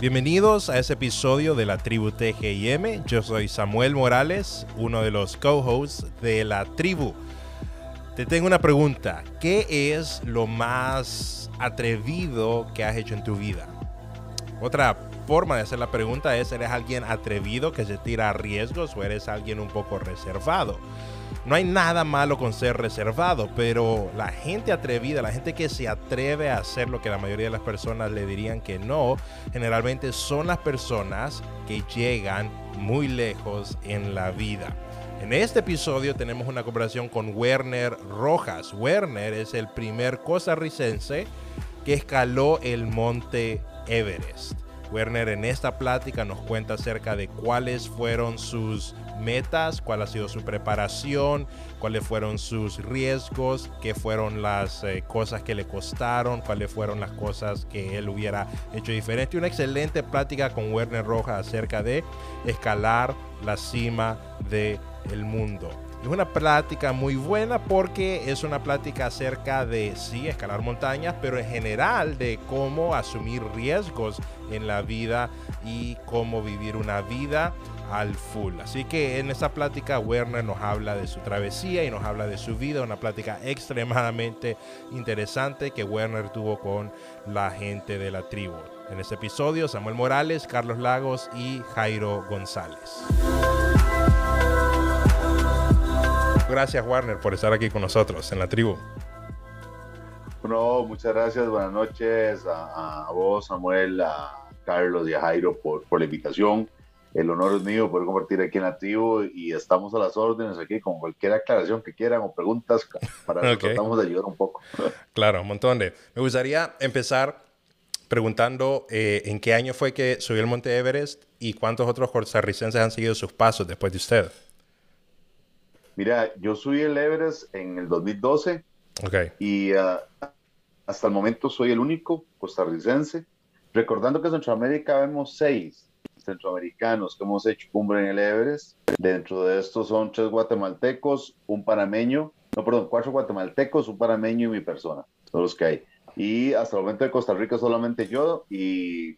Bienvenidos a ese episodio de la tribu TGIM. Yo soy Samuel Morales, uno de los co-hosts de la tribu. Te tengo una pregunta. ¿Qué es lo más atrevido que has hecho en tu vida? Otra forma de hacer la pregunta es, ¿eres alguien atrevido que se tira a riesgos o eres alguien un poco reservado? No hay nada malo con ser reservado, pero la gente atrevida, la gente que se atreve a hacer lo que la mayoría de las personas le dirían que no, generalmente son las personas que llegan muy lejos en la vida. En este episodio tenemos una conversación con Werner Rojas. Werner es el primer costarricense que escaló el monte Everest. Werner en esta plática nos cuenta acerca de cuáles fueron sus metas, cuál ha sido su preparación, cuáles fueron sus riesgos, qué fueron las eh, cosas que le costaron, cuáles fueron las cosas que él hubiera hecho diferente. Una excelente plática con Werner Rojas acerca de escalar la cima del el mundo. Es una plática muy buena porque es una plática acerca de, sí, escalar montañas, pero en general de cómo asumir riesgos en la vida y cómo vivir una vida al full. Así que en esta plática Werner nos habla de su travesía y nos habla de su vida, una plática extremadamente interesante que Werner tuvo con la gente de la tribu. En este episodio Samuel Morales, Carlos Lagos y Jairo González. Gracias, Warner, por estar aquí con nosotros en la tribu. No, muchas gracias. Buenas noches a, vos, Samuel, a Carlos y a Jairo por, la invitación. El honor es mío poder compartir aquí en tribu y estamos a las órdenes aquí con cualquier aclaración que quieran o preguntas para que tratamos de ayudar un poco. Claro, un montón de. Me gustaría empezar preguntando eh, en qué año fue que subió el Monte Everest y cuántos otros costarricenses han seguido sus pasos después de usted. Mira, yo subí el Everest en el 2012 okay. y ah, hasta el momento soy el único costarricense. Recordando que en Centroamérica vemos seis centroamericanos que hemos hecho cumbre en el Everest. Dentro de estos son tres guatemaltecos, un panameño, no, perdón, cuatro guatemaltecos, un panameño y mi persona. Son los que hay. Y hasta el momento de Costa Rica solamente yo y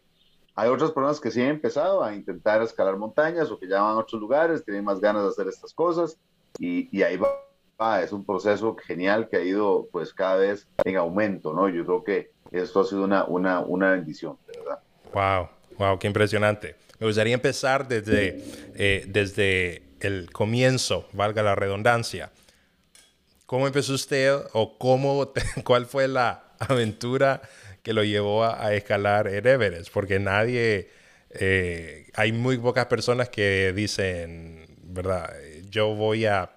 hay otras personas que sí han empezado a intentar escalar montañas o que ya van a otros lugares, tienen más ganas de hacer estas cosas y, ahí va, es un proceso genial que ha ido pues cada vez en aumento, ¿no? Yo creo que esto ha sido una, una, una bendición, verdad. Wow, wow, qué impresionante. Me gustaría empezar desde, eh, desde el comienzo, valga la redundancia. ¿Cómo empezó usted o cómo, cuál fue la aventura que lo llevó a, escalar el Everest? Porque nadie, eh, hay muy pocas personas que dicen, ¿verdad? yo voy a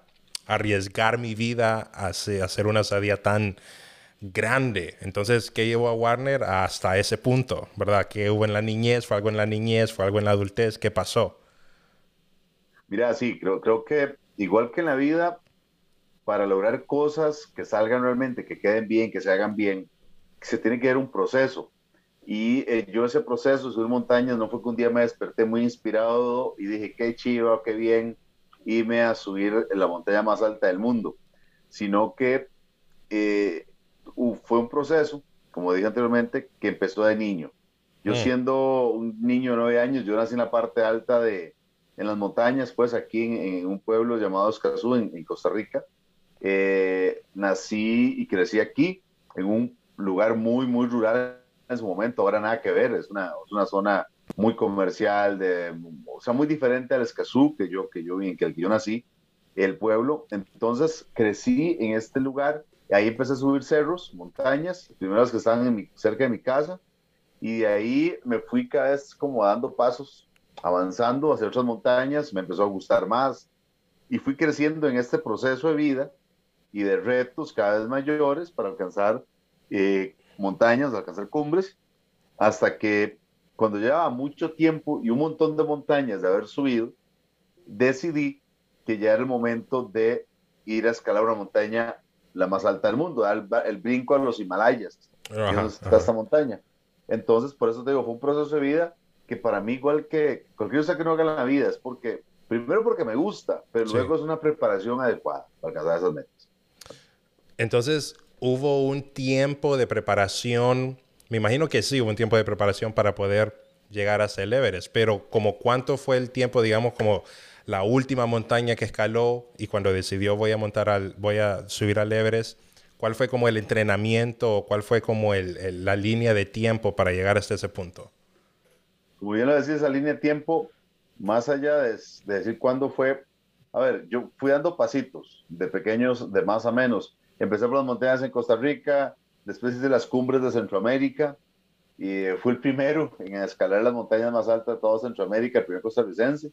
arriesgar mi vida a hacer una estadía tan grande. Entonces, ¿qué llevó a Warner hasta ese punto? ¿Verdad? ¿Qué hubo en la niñez? ¿Fue algo en la niñez? ¿Fue algo en la adultez? ¿Qué pasó? Mira, sí, creo, que igual que en la vida, para lograr cosas que salgan realmente, que queden bien, que se hagan bien, se tiene que dar un proceso. Y eh, yo ese proceso, subir montañas, no fue que un día me desperté muy inspirado y dije, qué chido, qué bien, irme a subir la montaña más alta del mundo, sino que eh, fue un proceso, como dije anteriormente, que empezó de niño. Yo mm. siendo un niño de nueve años, yo nací en la parte alta de, en las montañas, pues aquí en, un pueblo llamado Escazú, en, Costa Rica. Eh, nací y crecí aquí, en un lugar muy, muy rural en su momento, ahora nada que ver, es una, es una zona muy comercial, de, o sea, muy diferente al Escazú que yo, que yo vi, que que yo nací, el pueblo. Entonces crecí en este lugar, y ahí empecé a subir cerros, montañas, primeras que estaban cerca de mi casa, y de ahí me fui cada vez como dando pasos, avanzando hacia otras montañas, me empezó a gustar más, y fui creciendo en este proceso de vida y de retos cada vez mayores para alcanzar eh, montañas, alcanzar cumbres, hasta que cuando llevaba mucho tiempo y un montón de montañas de haber subido, decidí que ya era el momento de ir a escalar una montaña la más alta del mundo, dar el, brinco a los Himalayas, está esta montaña. Entonces, por eso te digo, fue un proceso de vida que para mí, igual que cualquier cosa que no haga en la vida, es porque, primero porque me gusta, pero luego es una preparación adecuada para alcanzar esas metas. Entonces, hubo un tiempo de preparación me imagino que sí hubo un tiempo de preparación para poder llegar a el Everest, pero como cuánto fue el tiempo, digamos, como la última montaña que escaló y cuando decidió voy a montar voy a subir al Everest, ¿cuál fue como el entrenamiento o cuál fue como la línea de tiempo para llegar hasta ese punto? Como bien lo decía, esa línea de tiempo, más allá de, decir cuándo fue, a ver, yo fui dando pasitos de pequeños, de más a menos. Empecé por las montañas en Costa Rica, después hice las cumbres de Centroamérica, y fui el primero en escalar las montañas más altas de todo Centroamérica, el primer costarricense.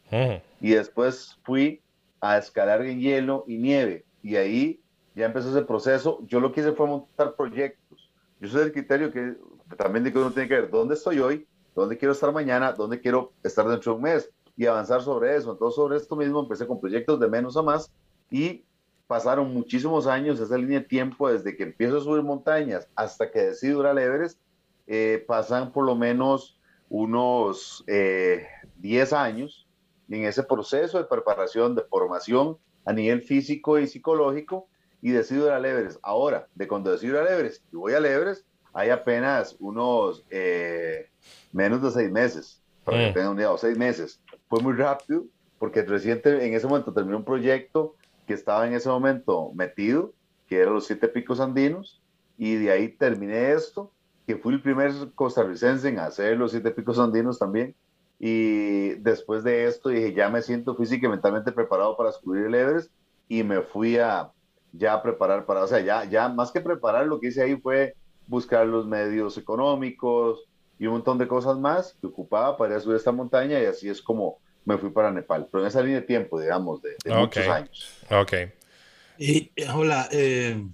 Y después fui a escalar en hielo y nieve. Y ahí ya empezó ese proceso. Yo lo que hice fue montar proyectos. Yo soy del criterio que también digo uno tiene que ver dónde estoy hoy, dónde quiero estar mañana, dónde quiero estar dentro de un mes y avanzar sobre eso. Entonces, sobre esto mismo empecé con proyectos de menos a más y pasaron muchísimos años, esa línea de tiempo desde que empiezo a subir montañas hasta que decido ir al Everest eh, pasan por lo menos unos 10 eh, años en ese proceso de preparación, de formación a nivel físico y psicológico y decido ir al Everest. Ahora, de cuando decido ir al Everest y voy al Everest, hay apenas unos eh, menos de seis meses, para que mm. tengan un día, o seis meses. Fue muy rápido porque reciente en ese momento terminé un proyecto que estaba en ese momento metido, que eran los siete picos andinos, y de ahí terminé esto que fui el primer costarricense en hacer los siete picos andinos también. Y después de esto dije, ya me siento física y mentalmente preparado para subir el Everest y me fui a ya preparar para, o sea, ya, ya más que preparar, lo que hice ahí fue buscar los medios económicos y un montón de cosas más que ocupaba para ir a subir esta montaña y así es como me fui para Nepal, pero en esa línea de tiempo, digamos, de, muchos años. Ok. Y hola, eh,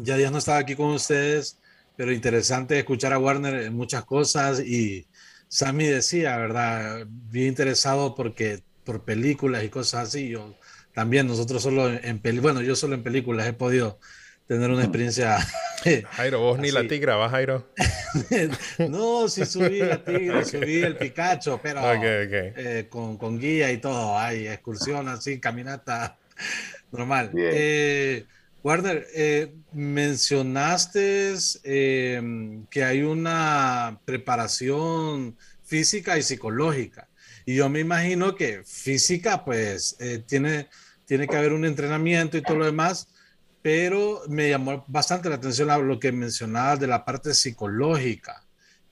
ya Dios no estaba aquí con ustedes pero interesante escuchar a Warner en muchas cosas y Sammy decía, ¿verdad? Bien interesado porque por películas y cosas así. Yo también, nosotros solo en, películas, bueno, yo solo en películas he podido tener una experiencia. Jairo, vos ni la tigra, ¿vas, Jairo? no, sí subí la tigra, subí el Picacho, pero eh, con, con, guía y todo. Hay excursión así, caminata normal. Eh, Warner, eh, mencionaste em, que hay una preparación física y psicológica. Y yo me imagino que física, pues, eh, tiene, tiene que haber un entrenamiento y todo lo demás, pero me llamó bastante la atención lo que mencionabas de la parte psicológica.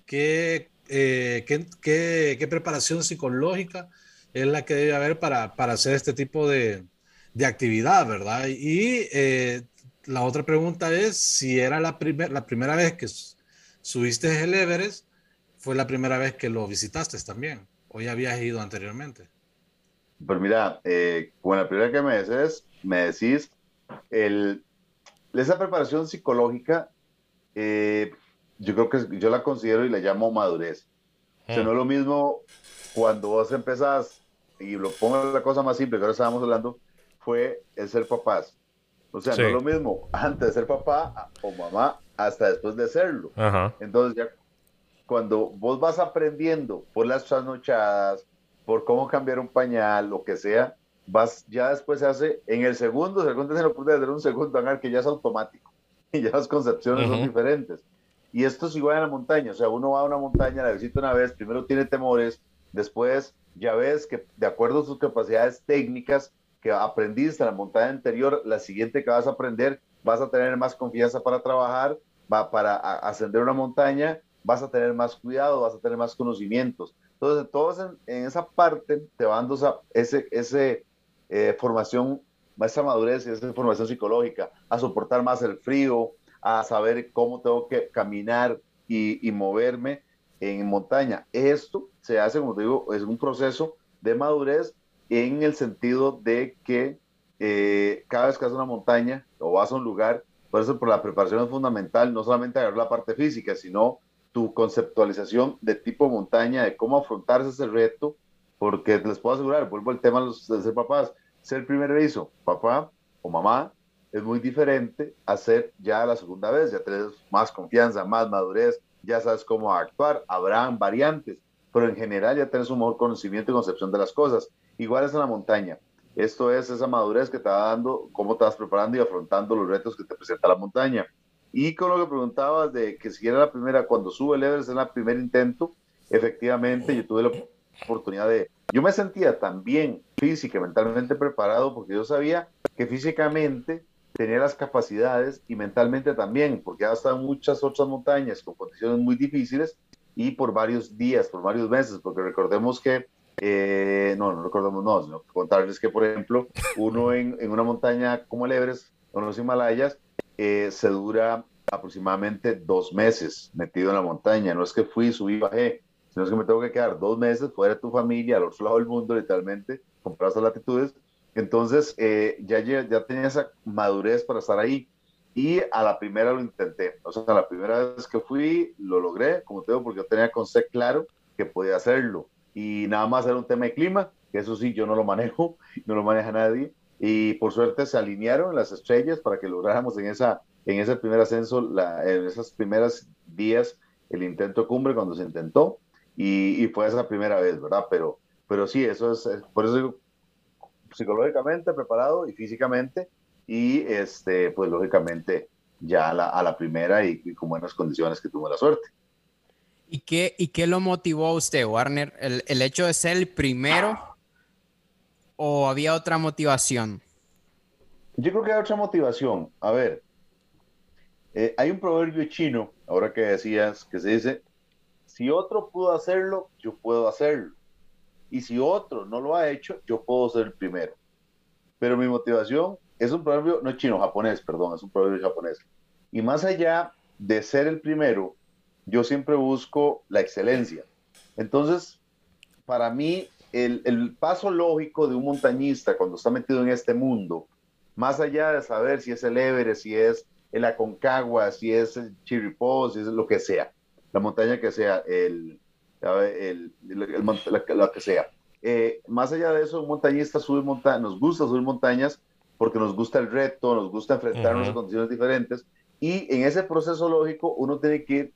¿Qué, eh, qué, qué preparación psicológica es la que debe haber para, para hacer este tipo de, de actividad, ¿verdad? Y eh, la otra pregunta es si era la, la primera vez que subiste el Everest, fue la primera vez que lo visitaste también, o ya habías ido anteriormente. Pues mira, eh, bueno, la primera que me decís, me decís, el, esa preparación psicológica, eh, yo creo que yo la considero y la llamo madurez. O sea, no es lo mismo cuando vos empezás, y lo pongo la cosa más simple que ahora estábamos hablando, fue el ser papás. O sea, no es lo mismo antes de ser papá o mamá hasta después de serlo. Entonces ya cuando vos vas aprendiendo por las trasnochadas, por cómo cambiar un pañal, lo que sea, vas, ya después se hace, en el segundo, segundo se lo puede hacer un segundo hangar que ya es automático y ya las concepciones son diferentes. Y esto es igual en la montaña, o sea, uno va a una montaña, la visita una vez, primero tiene temores, después ya ves que de acuerdo a sus capacidades técnicas, que aprendiste en la montaña anterior, la siguiente que vas a aprender, vas a tener más confianza para trabajar, va para ascender una montaña, vas a tener más cuidado, vas a tener más conocimientos. Entonces, todos en, esa parte te van dando esa ese, eh, formación, esa madurez y esa formación psicológica, a soportar más el frío, a saber cómo tengo que caminar y, y moverme en montaña. Esto se hace, como te digo, es un proceso de madurez en el sentido de que eh, cada vez que vas a una montaña o vas a un lugar, por eso por la preparación es fundamental, no solamente agarrar la parte física, sino tu conceptualización de tipo montaña, de cómo afrontarse ese reto, porque les puedo asegurar, vuelvo al tema de, ser papás, ser primer aviso, papá o mamá, es muy diferente a ser ya la segunda vez, ya tienes más confianza, más madurez, ya sabes cómo actuar, habrán variantes, pero en general ya tienes un mejor conocimiento y concepción de las cosas. Igual es en la montaña. Esto es esa madurez que te va dando, cómo te vas preparando y afrontando los retos que te presenta la montaña. Y con lo que preguntabas de que si era la primera, cuando sube el Everest, es el primer intento, efectivamente yo tuve la oportunidad de... Yo me sentía también física mentalmente preparado porque yo sabía que físicamente tenía las capacidades y mentalmente también, porque ha estado en muchas otras montañas con condiciones muy difíciles y por varios días, por varios meses, porque recordemos que, eh, no, no recordemos, no, sino contarles que, por ejemplo, uno en, en una montaña como el Everest o los Himalayas eh, se dura aproximadamente dos meses metido en la montaña. No es que fui, subí, bajé, sino es que me tengo que quedar dos meses fuera de tu familia, al otro lado del mundo, literalmente, con esas latitudes. Entonces, eh, ya, ya tenía esa madurez para estar ahí. Y a la primera lo intenté. O sea, a la primera vez que fui, lo logré, como te digo, porque yo tenía concepto claro que podía hacerlo. Y nada más era un tema de clima, que eso sí, yo no lo manejo, no lo maneja nadie. Y por suerte se alinearon las estrellas para que lográramos en, esa, en ese primer ascenso, la, en esas primeras días, el intento cumbre cuando se intentó. Y, y, fue esa primera vez, ¿verdad? Pero, pero sí, eso es, por eso digo, psicológicamente preparado y físicamente y este, pues lógicamente ya a la, a la primera y, con buenas condiciones que tuvo la suerte. ¿Y qué, ¿Y qué lo motivó a usted, Warner? ¿El, ¿El, hecho de ser el primero o había otra motivación? Yo creo que hay otra motivación. A ver, eh, hay un proverbio chino, ahora que decías, que se dice, si otro pudo hacerlo, yo puedo hacerlo. Y si otro no lo ha hecho, yo puedo ser el primero. Pero mi motivación es un proverbio, no chino, japonés, perdón, es un proverbio japonés. Y más allá de ser el primero, yo siempre busco la excelencia. Entonces, para mí, el, el, paso lógico de un montañista cuando está metido en este mundo, más allá de saber si es el Everest, si es el Aconcagua, si es el Chirripó, si es lo que sea, la montaña que sea, el, el, la, que sea. Eh, más allá de eso, un montañista sube montañas, nos gusta subir montañas porque nos gusta el reto, nos gusta enfrentarnos a condiciones diferentes y en ese proceso lógico uno tiene que ir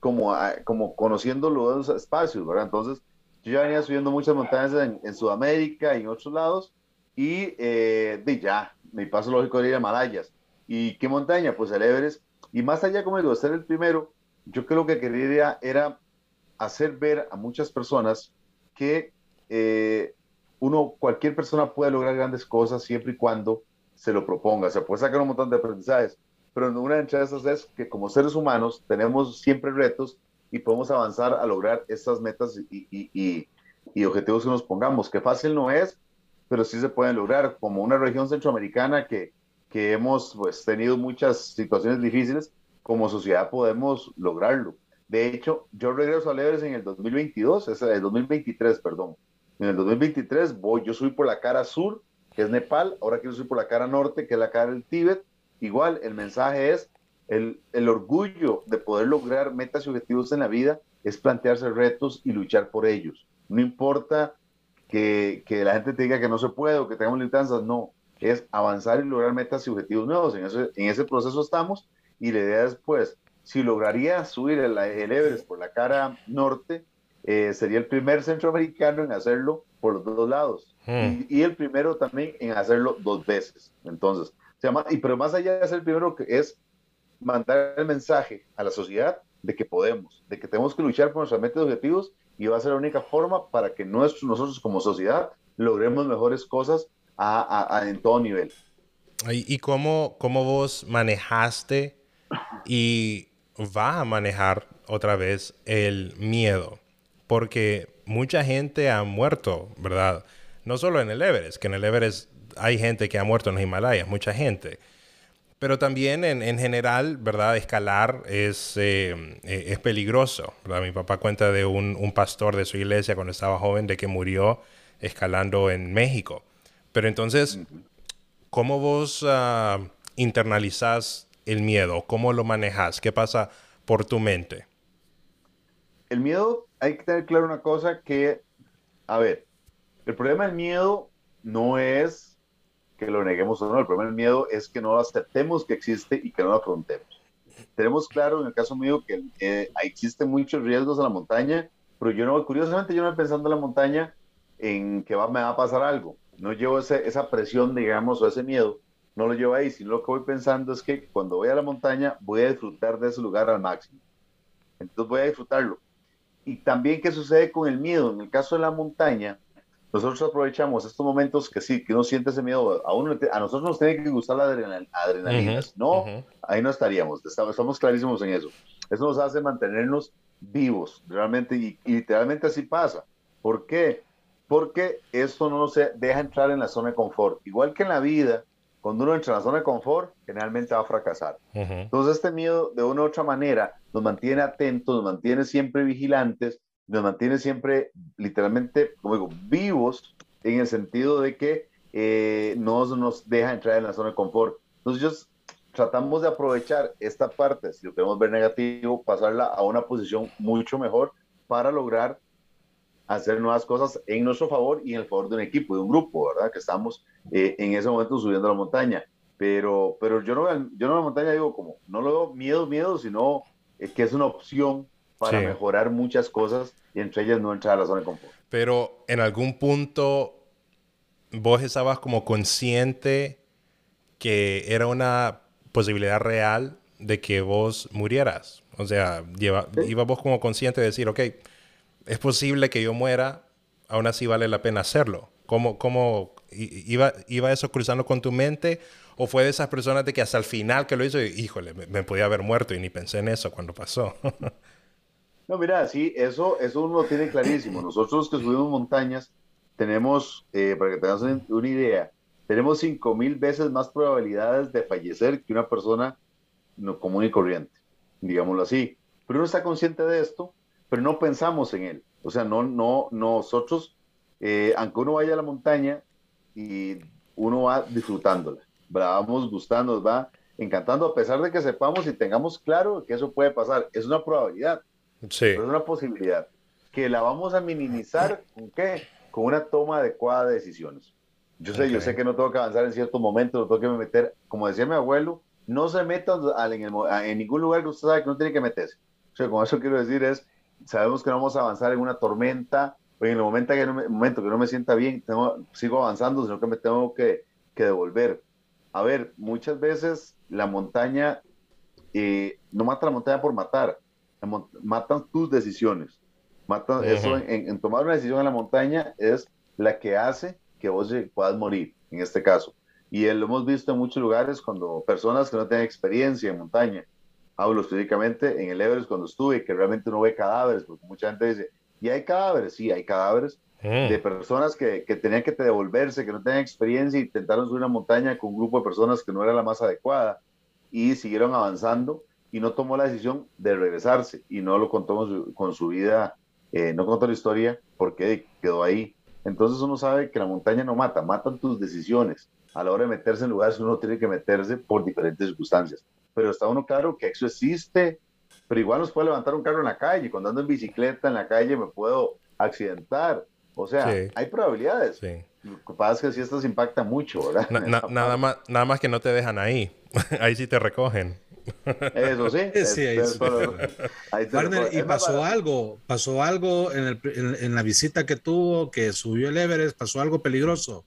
como, como conociendo los espacios, ¿verdad? Entonces, yo ya venía subiendo muchas montañas en, Sudamérica y en otros lados y eh, de ya, mi paso lógico era ir a Malayas. ¿Y qué montaña? Pues el Everest. Y más allá, como digo, ser el primero, yo creo que quería era hacer ver a muchas personas que eh, uno, cualquier persona puede lograr grandes cosas siempre y cuando se lo proponga. Se puede sacar un montón de aprendizajes, pero una de esas es que como seres humanos tenemos siempre retos y podemos avanzar a lograr estas metas y, y, y, objetivos que nos pongamos, que fácil no es, pero sí se pueden lograr, como una región centroamericana que, que hemos pues, tenido muchas situaciones difíciles, como sociedad podemos lograrlo. De hecho, yo regreso a Everest en el 2022, es el 2023, perdón. En el 2023 voy, yo subí por la cara sur, que es Nepal, ahora quiero subir por la cara norte, que es la cara del Tíbet. Igual, el mensaje es el, el orgullo de poder lograr metas y objetivos en la vida es plantearse retos y luchar por ellos. No importa que, que, la gente te diga que no se puede o que tengamos limitanzas, no, es avanzar y lograr metas y objetivos nuevos. En ese, en ese proceso estamos y la idea es, pues, si lograría subir el, el Everest por la cara norte, eh, sería el primer centroamericano en hacerlo por los dos lados hmm. y, el primero también en hacerlo dos veces. Entonces, se llama, y pero más allá de ser el primero, que es mandar el mensaje a la sociedad de que podemos, de que tenemos que luchar por nuestras metas y objetivos y va a ser la única forma para que nuestros, nosotros como sociedad logremos mejores cosas a, en todo nivel. ¿Y cómo, cómo vos manejaste y va a manejar otra vez el miedo? porque mucha gente ha muerto, ¿verdad? No solo en el Everest, que en el Everest hay gente que ha muerto en los Himalayas, mucha gente. Pero también en, general, ¿verdad? Escalar es, eh, eh, es peligroso. Mi papá cuenta de un, pastor de su iglesia cuando estaba joven de que murió escalando en México. Pero entonces, ¿cómo vos uh, internalizás el miedo? ¿Cómo lo manejas? ¿Qué pasa por tu mente? El miedo hay que tener claro una cosa que, a ver, el problema del miedo no es que lo neguemos o no, el problema del miedo es que no aceptemos que existe y que no lo afrontemos. Tenemos claro en el caso mío que eh, existen muchos riesgos a la montaña, pero yo no, curiosamente yo no pensando en la montaña en que va, me va a pasar algo. No llevo ese, esa presión, digamos, o ese miedo, no lo llevo ahí, sino lo que voy pensando es que cuando voy a la montaña voy a disfrutar de ese lugar al máximo. Entonces voy a disfrutarlo y también qué sucede con el miedo. En el caso de la montaña, nosotros aprovechamos estos momentos que sí, que uno siente ese miedo. A, uno, a nosotros nos tiene que gustar la adrenalina. no, ahí no estaríamos. Estamos, clarísimos en eso. Eso nos hace mantenernos vivos, realmente, y, y literalmente así pasa. ¿Por qué? Porque esto no nos deja entrar en la zona de confort. Igual que en la vida, cuando uno entra en la zona de confort, generalmente va a fracasar. Entonces, este miedo, de una u otra manera, nos mantiene atentos, nos mantiene siempre vigilantes, nos mantiene siempre, literalmente, como digo, vivos, en el sentido de que eh, no nos deja entrar en la zona de confort. Entonces, tratamos de aprovechar esta parte, si lo queremos ver negativo, pasarla a una posición mucho mejor para lograr hacer nuevas cosas en nuestro favor y en el favor de un equipo, de un grupo, ¿verdad? Que estamos eh, en ese momento subiendo la montaña. Pero, pero yo, no, yo no la montaña digo como, no lo veo miedo, miedo, sino eh, que es una opción para mejorar muchas cosas y entre ellas no entrar a la zona de confort. Pero en algún punto vos estabas como consciente que era una posibilidad real de que vos murieras. O sea, lleva, ibas vos como consciente de decir, ok, es posible que yo muera, aún así vale la pena hacerlo. ¿Cómo, cómo iba, iba eso cruzando con tu mente? ¿O fue de esas personas de que hasta el final que lo hizo, híjole, me, podía haber muerto y ni pensé en eso cuando pasó? no, mira, sí, eso, eso uno lo tiene clarísimo. Nosotros que subimos montañas, tenemos, eh, para que tengas una idea, tenemos 5000 veces más probabilidades de fallecer que una persona no, común y corriente, digámoslo así. Pero uno está consciente de esto pero no pensamos en él. O sea, no, no, nosotros, eh, aunque uno vaya a la montaña y uno va disfrutándola, vamos gustando, nos va encantando, a pesar de que sepamos y tengamos claro que eso puede pasar. Es una probabilidad, sí. es una posibilidad, que la vamos a minimizar con qué? Con una toma adecuada de decisiones. Yo sé, yo sé que no tengo que avanzar en ciertos momentos, no tengo que meter, como decía mi abuelo, no se metan en, en ningún lugar que usted sabe que no tiene que meterse. O sea, con eso quiero decir es, sabemos que no vamos a avanzar en una tormenta, o en el momento que no me, momento que no me sienta bien, tengo, sigo avanzando, sino que me tengo que, que devolver. A ver, muchas veces la montaña, eh, no mata la montaña por matar, matan tus decisiones. Matan, Eso en, tomar una decisión en la montaña es la que hace que vos puedas morir, en este caso. Y lo hemos visto en muchos lugares cuando personas que no tienen experiencia en montaña, hablo específicamente en el Everest cuando estuve, que realmente uno ve cadáveres, porque mucha gente dice, ¿y hay cadáveres? Sí, hay cadáveres mm. de personas que, que, tenían que devolverse, que no tenían experiencia y intentaron subir una montaña con un grupo de personas que no era la más adecuada y siguieron avanzando y no tomó la decisión de regresarse y no lo contó con su, vida, eh, no contó la historia porque quedó ahí. Entonces uno sabe que la montaña no mata, matan tus decisiones a la hora de meterse en lugares que uno tiene que meterse por diferentes circunstancias pero está uno claro que eso existe, pero igual nos puede levantar un carro en la calle, cuando ando en bicicleta en la calle me puedo accidentar, o sea, hay probabilidades. Sí. Lo que pasa es que si esto se impacta mucho, ¿verdad? nada, más, nada más que no te dejan ahí, ahí sí te recogen. Eso sí. sí ahí sí. ¿y pasó algo? ¿Pasó algo en, el, en, la visita que tuvo, que subió el Everest? ¿Pasó algo peligroso?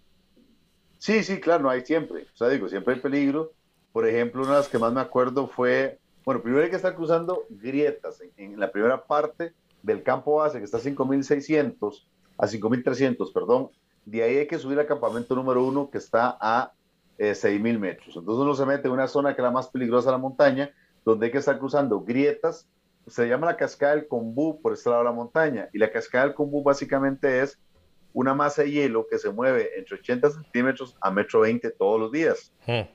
Sí, sí, claro, no hay siempre. O sea, digo, siempre hay peligro. Por ejemplo, una de las que más me acuerdo fue, bueno, primero hay que estar cruzando grietas en, la primera parte del campo base, que está a 5.600, a 5.300, perdón. De ahí hay que subir al campamento número uno, que está a 6.000 eh, metros. Entonces uno se mete en una zona que es la más peligrosa de la montaña, donde hay que estar cruzando grietas. Se llama la cascada del Combú por este lado de la montaña. Y la cascada del Combú básicamente es una masa de hielo que se mueve entre 80 centímetros a metro 20 todos los días. Hmm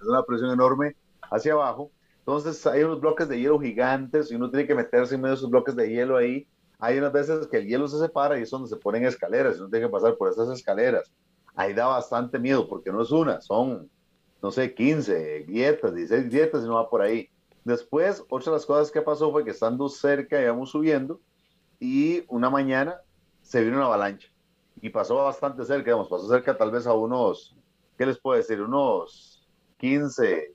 es una presión enorme hacia abajo. Entonces hay unos bloques de hielo gigantes y uno tiene que meterse en medio de esos bloques de hielo ahí. Hay unas veces que el hielo se separa y es donde se ponen escaleras y uno tiene que pasar por esas escaleras. Ahí da bastante miedo porque no es una, son, no sé, 15 grietas, 16 grietas y no va por ahí. Después, otra de las cosas que pasó fue que estando cerca, íbamos subiendo y una mañana se vino una avalancha y pasó bastante cerca, digamos, pasó cerca tal vez a unos, ¿qué les puedo decir? Unos 15,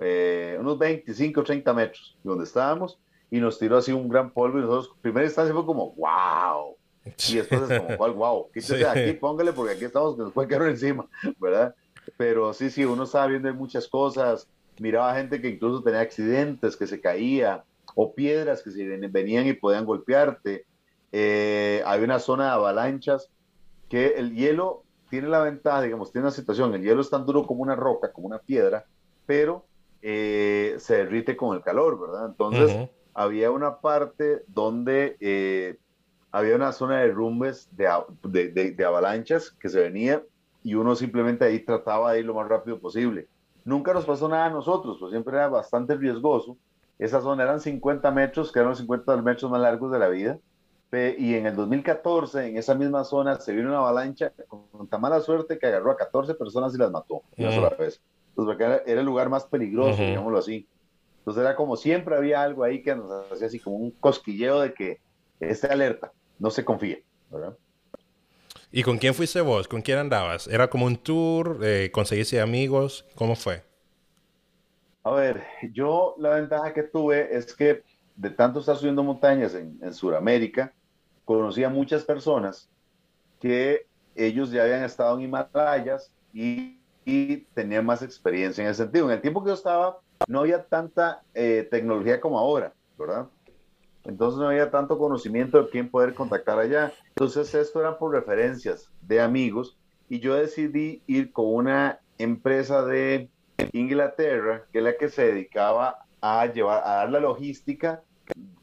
eh, unos 25, 30 metros de donde estábamos y nos tiró así un gran polvo y nosotros, primera instancia fue como, wow. Y después es como, ¿cuál wow? Quítese aquí, póngale porque aquí estamos, nos puede caer encima, ¿verdad? Pero sí, sí, uno estaba viendo muchas cosas, miraba gente que incluso tenía accidentes, que se caía, o piedras que se venían y podían golpearte. Eh, hay una zona de avalanchas que el hielo tiene la ventaja, digamos, tiene una situación, el hielo es tan duro como una roca, como una piedra, pero eh, se derrite con el calor, ¿verdad? Entonces, había una parte donde eh, había una zona de rumbes de, de, avalanchas que se venía y uno simplemente ahí trataba de ir lo más rápido posible. Nunca nos pasó nada a nosotros, pues siempre era bastante riesgoso. Esa zona eran 50 metros, que eran los 50 metros más largos de la vida. Y en el 2014, en esa misma zona, se vino una avalancha con tan mala suerte que agarró a 14 personas y las mató una sola vez. Entonces, era, era, el lugar más peligroso, digámoslo así. Entonces, era como siempre había algo ahí que nos hacía así como un cosquilleo de que esté alerta, no se confíe, ¿verdad? ¿Y con quién fuiste vos? ¿Con quién andabas? ¿Era como un tour? Eh, ¿Conseguiste amigos? ¿Cómo fue? A ver, yo la ventaja que tuve es que de tanto estar subiendo montañas en, en Sudamérica, conocí a muchas personas que ellos ya habían estado en Himalayas y, y tenían más experiencia en ese sentido. En el tiempo que yo estaba, no había tanta eh, tecnología como ahora, ¿verdad? Entonces no había tanto conocimiento de quién poder contactar allá. Entonces esto era por referencias de amigos y yo decidí ir con una empresa de Inglaterra que es la que se dedicaba a llevar a dar la logística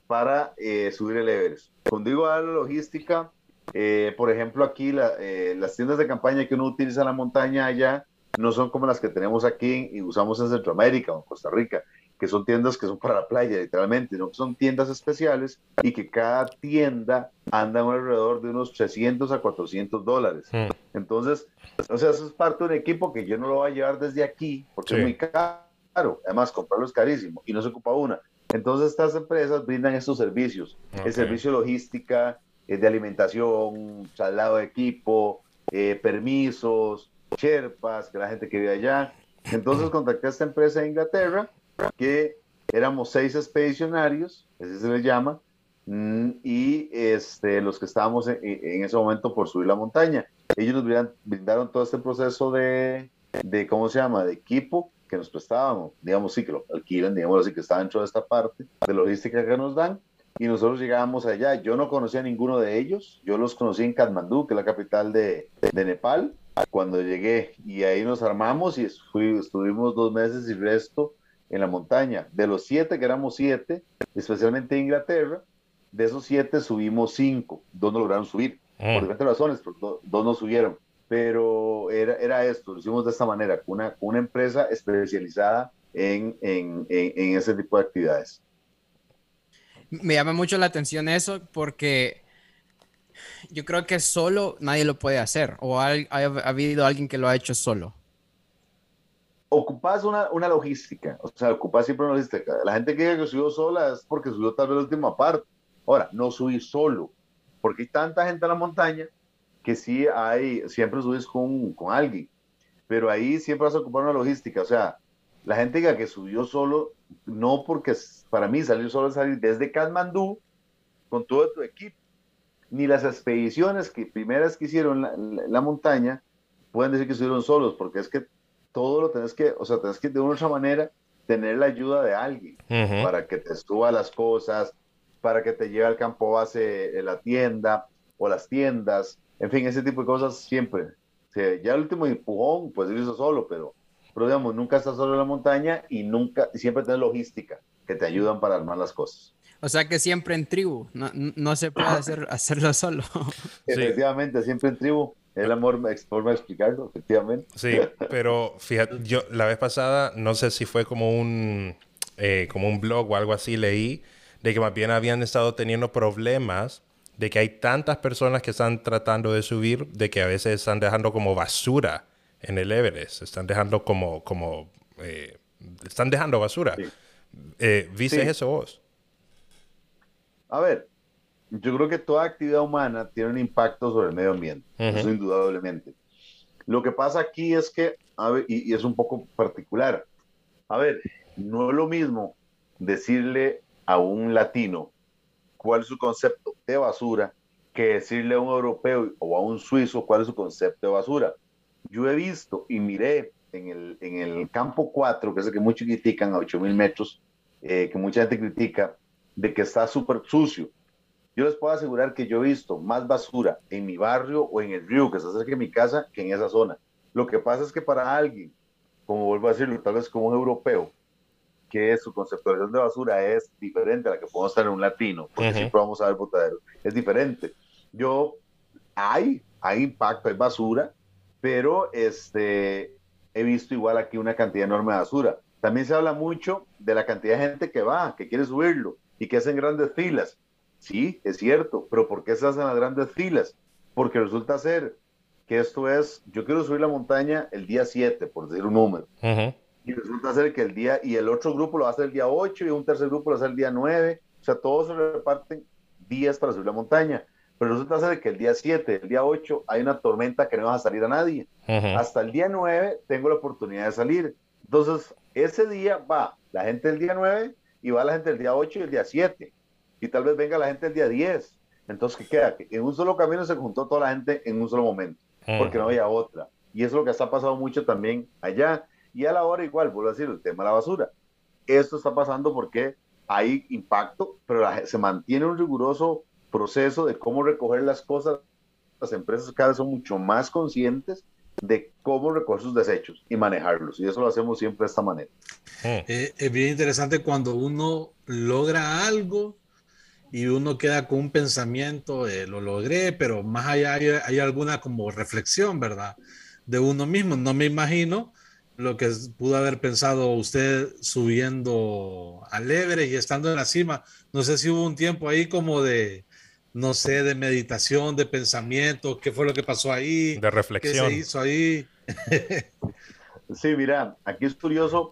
para eh, subir el Everest. Cuando digo dar la logística, eh, por ejemplo aquí eh, las tiendas de campaña que uno utiliza en la montaña allá no son como las que tenemos aquí y usamos en Centroamérica o en Costa Rica que son tiendas que son para la playa, literalmente, no son tiendas especiales y que cada tienda anda alrededor de unos 300 a 400 dólares. Hmm. Entonces, o sea, eso es parte de un equipo que yo no lo voy a llevar desde aquí porque es muy caro. Además, comprarlo es carísimo y no se ocupa una. Entonces, estas empresas brindan estos servicios: el servicio logística, eh, de alimentación, traslado de equipo, eh, permisos, cherpas, que la gente que vive allá. Entonces, contacté a esta empresa de Inglaterra que éramos seis expedicionarios, así se les llama, mm, y este, los que estábamos en, ese momento por subir la montaña. Ellos nos brindaron todo este proceso de, de, ¿cómo se llama?, de equipo que nos prestábamos, digamos, sí, que lo alquilan, digamos así, que está dentro de esta parte de logística que nos dan, y nosotros llegábamos allá. Yo no conocía a ninguno de ellos, yo los conocí en Katmandú, que es la capital de, de Nepal, cuando llegué, y ahí nos armamos y fui, estuvimos dos meses y resto en la montaña. De los siete, que éramos siete, especialmente en Inglaterra, de esos siete subimos cinco, dos no lograron subir, por mm. diferentes razones, dos no subieron. Pero era, era esto, lo hicimos de esta manera, con una, una empresa especializada en, en, en, ese tipo de actividades. Me llama mucho la atención eso porque yo creo que solo nadie lo puede hacer o ha habido alguien que lo ha hecho solo ocupas una, una, logística, o sea, ocupas siempre una logística. La gente que dice que subió sola es porque subió tal vez la última parte. Ahora, no subí solo, porque hay tanta gente en la montaña que sí hay, siempre subes con, con alguien, pero ahí siempre vas a ocupar una logística, o sea, la gente que subió solo, no porque para mí salir solo es salir desde Kathmandú con todo tu equipo, ni las expediciones que primeras que hicieron en la, la montaña pueden decir que subieron solos, porque es que todo lo tenés que, o sea, tenés que de una u otra manera tener la ayuda de alguien para que te suba las cosas, para que te lleve al campo base de la tienda o las tiendas, en fin, ese tipo de cosas siempre. ya el último empujón, pues hizo solo, pero, pero digamos, nunca estás solo en la montaña y nunca, siempre tienes logística que te ayudan para armar las cosas. O sea que siempre en tribu, no, no se puede hacer, hacerlo solo. Efectivamente, siempre en tribu. Es la forma de explicarlo, efectivamente. Sí, pero fíjate, yo la vez pasada, no sé si fue como un, eh, como un blog o algo así, leí de que más bien habían estado teniendo problemas de que hay tantas personas que están tratando de subir, de que a veces están dejando como basura en el Everest, están dejando como, como, eh, están dejando basura. Eh, ¿Viste eso vos? A ver, yo creo que toda actividad humana tiene un impacto sobre el medio ambiente, eso indudablemente. Lo que pasa aquí es que, a ver, y, es un poco particular, a ver, no es lo mismo decirle a un latino cuál es su concepto de basura que decirle a un europeo o a un suizo cuál es su concepto de basura. Yo he visto y miré en el, en el campo 4, que es el que muchos critican a 8000 metros, eh, que mucha gente critica, de que está súper sucio. Yo les puedo asegurar que yo he visto más basura en mi barrio o en el río que se acerca a mi casa que en esa zona. Lo que pasa es que para alguien, como vuelvo a decirlo, tal vez como un europeo, que su conceptualización de basura es diferente a la que podemos tener un latino, porque siempre vamos a ver botaderos, es diferente. Yo, hay, hay impacto, hay basura, pero este, he visto igual aquí una cantidad enorme de basura. También se habla mucho de la cantidad de gente que va, que quiere subirlo y que hacen grandes filas. Sí, es cierto, pero ¿por qué se hacen las grandes filas? Porque resulta ser que esto es, yo quiero subir la montaña el día 7, por decir un número. Y resulta ser que el día, y el otro grupo lo hace el día 8 y un tercer grupo lo hace el día 9. O sea, todos se reparten días para subir la montaña. Pero resulta ser que el día 7, el día 8, hay una tormenta que no va a salir a nadie. Hasta el día 9 tengo la oportunidad de salir. Entonces, ese día va la gente del día 9 y va la gente del día 8 y el día 7. Y tal vez venga la gente del día 10. Entonces, ¿qué queda? Que en un solo camino se juntó toda la gente en un solo momento, porque no había otra. Y eso es lo que está pasando mucho también allá. Y a la hora igual, vuelvo a decir, el tema de la basura. Esto está pasando porque hay impacto, pero se mantiene un riguroso proceso de cómo recoger las cosas. Las empresas cada vez son mucho más conscientes de cómo recoger sus desechos y manejarlos. Y eso lo hacemos siempre de esta manera. Eh, es bien interesante cuando uno logra algo y uno queda con un pensamiento, de lo logré, pero más allá hay, alguna como reflexión, ¿verdad? De uno mismo. No me imagino lo que pudo haber pensado usted subiendo al Everest y estando en la cima. No sé si hubo un tiempo ahí como de, no sé, de meditación, de pensamiento, qué fue lo que pasó ahí, de reflexión. ¿Qué se hizo ahí? sí, mira, aquí es curioso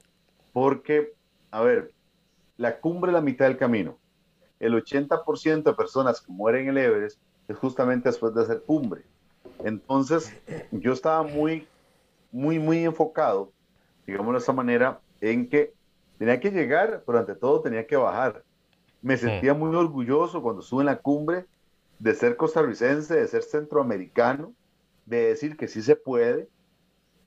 porque, a ver, la cumbre es la mitad del camino. El 80% de personas que mueren en el Everest es justamente después de hacer cumbre. Entonces, yo estaba muy, muy, muy enfocado, digamos de esta manera, en que tenía que llegar, pero ante todo tenía que bajar. Me sentía muy orgulloso cuando estuve en la cumbre de ser costarricense, de ser centroamericano, de decir que sí se puede,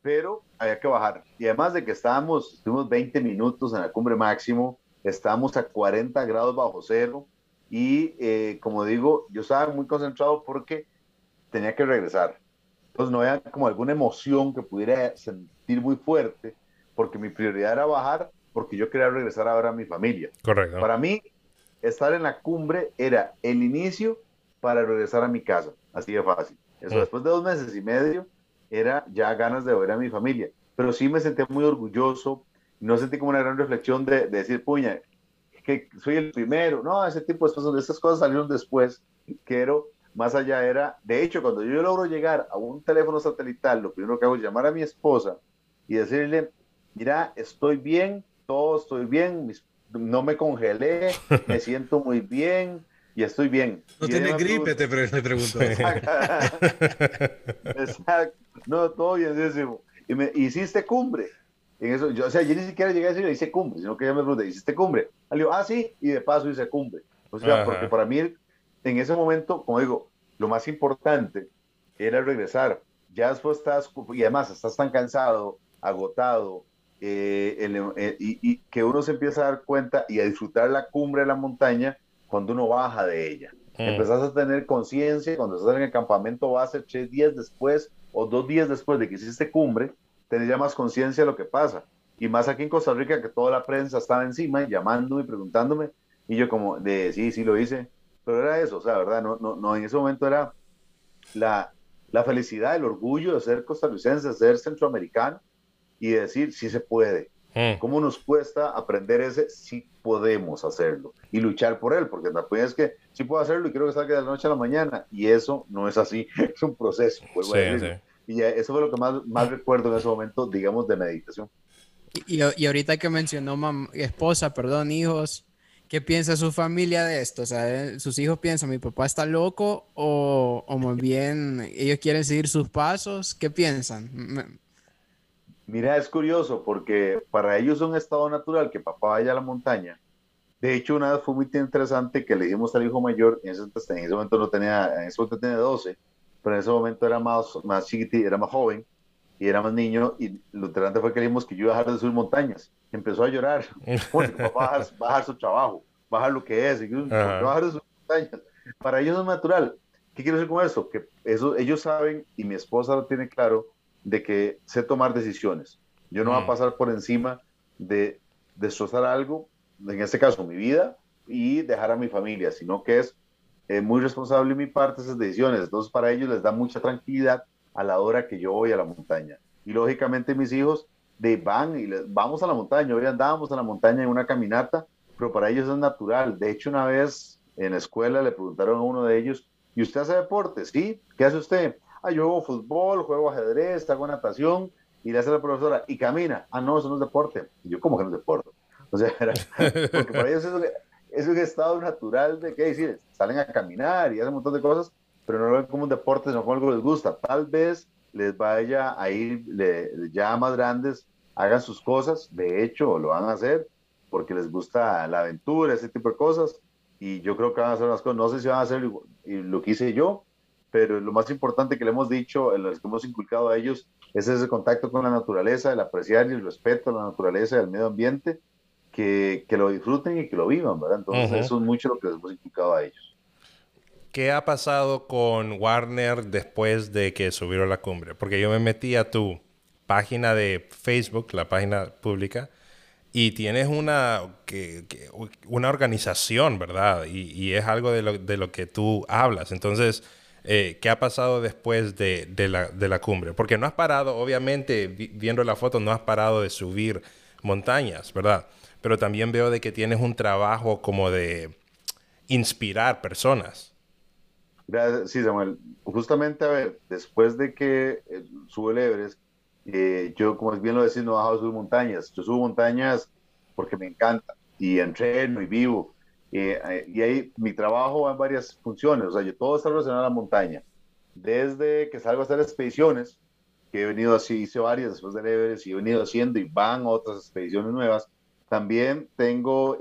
pero había que bajar. Y además de que estábamos, estuvimos 20 minutos en la cumbre máximo, estábamos a 40 grados bajo cero y eh, como digo, yo estaba muy concentrado porque tenía que regresar. Entonces no había como alguna emoción que pudiera sentir muy fuerte porque mi prioridad era bajar porque yo quería regresar a ver a mi familia. Correcto. Para mí, estar en la cumbre era el inicio para regresar a mi casa. Así de fácil. Eso mm. después de dos meses y medio era ya ganas de ver a mi familia. Pero sí me sentí muy orgulloso. No sentí como una gran reflexión de, decir, puña, que soy el primero. No, ese tipo de cosas, esas cosas salieron después. Quiero, más allá era, de hecho, cuando yo logro llegar a un teléfono satelital, lo primero que hago es llamar a mi esposa y decirle, mira, estoy bien, todo estoy bien, mis no me congelé, me siento muy bien y estoy bien. No tiene gripe, te, pregunto. Exacto. No, todo bien. Y me hiciste cumbre. En eso, yo, o sea, yo ni siquiera llegué a decir, hice cumbre, sino que ella me preguntó, ¿hiciste cumbre? Le digo, ah, sí, y de paso hice cumbre. O sea, porque para mí, en ese momento, como digo, lo más importante era regresar. Ya después estás, y además estás tan cansado, agotado, eh, eh, y, que uno se empieza a dar cuenta y a disfrutar la cumbre de la montaña cuando uno baja de ella. Mm. Empezás a tener conciencia cuando estás en el campamento base tres días después o dos días después de que hiciste cumbre, tenés ya más conciencia de lo que pasa. Y más aquí en Costa Rica que toda la prensa estaba encima llamándome y preguntándome y yo como de sí, sí lo hice, pero era eso, o sea, ¿verdad? No, no, no en ese momento era la, la felicidad, el orgullo de ser costarricense, de ser centroamericano y decir si se puede. Mm. ¿Cómo nos cuesta aprender ese? Si podemos hacerlo y luchar por él, porque también es que sí puedo hacerlo y quiero que salga de la noche a la mañana y eso no es así, es un proceso. Y eso fue lo que más, más recuerdo en ese momento, digamos, de meditación. Y, y ahorita que mencionó esposa, perdón, hijos, ¿qué piensa su familia de esto? O sea, eh, sus hijos piensan, mi papá está loco o, o más bien ellos quieren seguir sus pasos, ¿qué piensan? Mira, es curioso porque para ellos es un estado natural que papá vaya a la montaña. De hecho, una vez fue muy interesante que le dijimos al hijo mayor, en ese, en ese momento no tenía, en ese momento tenía 12, pero en ese momento era más, más chiquitito, era más joven y era más niño. Y lo interesante fue que le dijimos que yo iba a dejar de subir montañas. Empezó a llorar va a dejar, su trabajo. bajar lo que es, bajar de sus montañas. Para ellos es natural. ¿Qué quiero decir con eso? Que eso, ellos saben, y mi esposa lo tiene claro, de que sé tomar decisiones. Yo no voy a mm. pasar por encima de destrozar algo, en este caso mi vida, y dejar a mi familia, sino que es eh, muy responsable de mi parte esas decisiones. Entonces para ellos les da mucha tranquilidad a la hora que yo voy a la montaña. Y lógicamente mis hijos de van y les, vamos a la montaña. Hoy andábamos a la montaña en una caminata, pero para ellos es natural. De hecho, una vez en la escuela le preguntaron a uno de ellos, ¿y usted hace deporte? Sí, ¿qué hace usted? Ah, yo juego fútbol, juego ajedrez, hago natación, y le hace la profesora, y camina. Ah, no, eso no es deporte. Y yo, ¿cómo que no es deporte? O sea, porque para ellos es, un estado natural de, ¿qué decir? Salen a caminar y hacen un montón de cosas, pero no lo ven como un deporte, sino como algo que les gusta. Tal vez les vaya a ir ya más grandes, hagan sus cosas, de hecho lo van a hacer porque les gusta la aventura, ese tipo de cosas, y yo creo que van a hacer las cosas, no sé si van a hacer lo que hice yo, pero lo más importante que le hemos dicho, en lo que hemos inculcado a ellos, es ese contacto con la naturaleza, el apreciar y el respeto a la naturaleza y al medio ambiente, que, que lo disfruten y que lo vivan, ¿verdad? Entonces eso es mucho lo que les hemos inculcado a ellos. ¿Qué ha pasado con Warner después de que subieron la cumbre? Porque yo me metí a tu página de Facebook, la página pública, y tienes una, que, una organización, ¿verdad? Y, y es algo de lo, de lo, que tú hablas. Entonces, eh, ¿qué ha pasado después de, de, la, de, la, cumbre? Porque no has parado, obviamente, viendo la foto, no has parado de subir montañas, ¿verdad? Pero también veo de que tienes un trabajo como de inspirar personas. Sí, Samuel. Justamente, a ver, después de que eh, sube el Everest, eh, yo, como bien lo decís, no de subir montañas. Yo subo montañas porque me encanta y entreno y vivo. Eh, y ahí mi trabajo va en varias funciones. O sea, yo todo está relacionado a la montaña. Desde que salgo a hacer expediciones, que he venido así, hice varias después del Everest y he venido haciendo y van otras expediciones nuevas. También tengo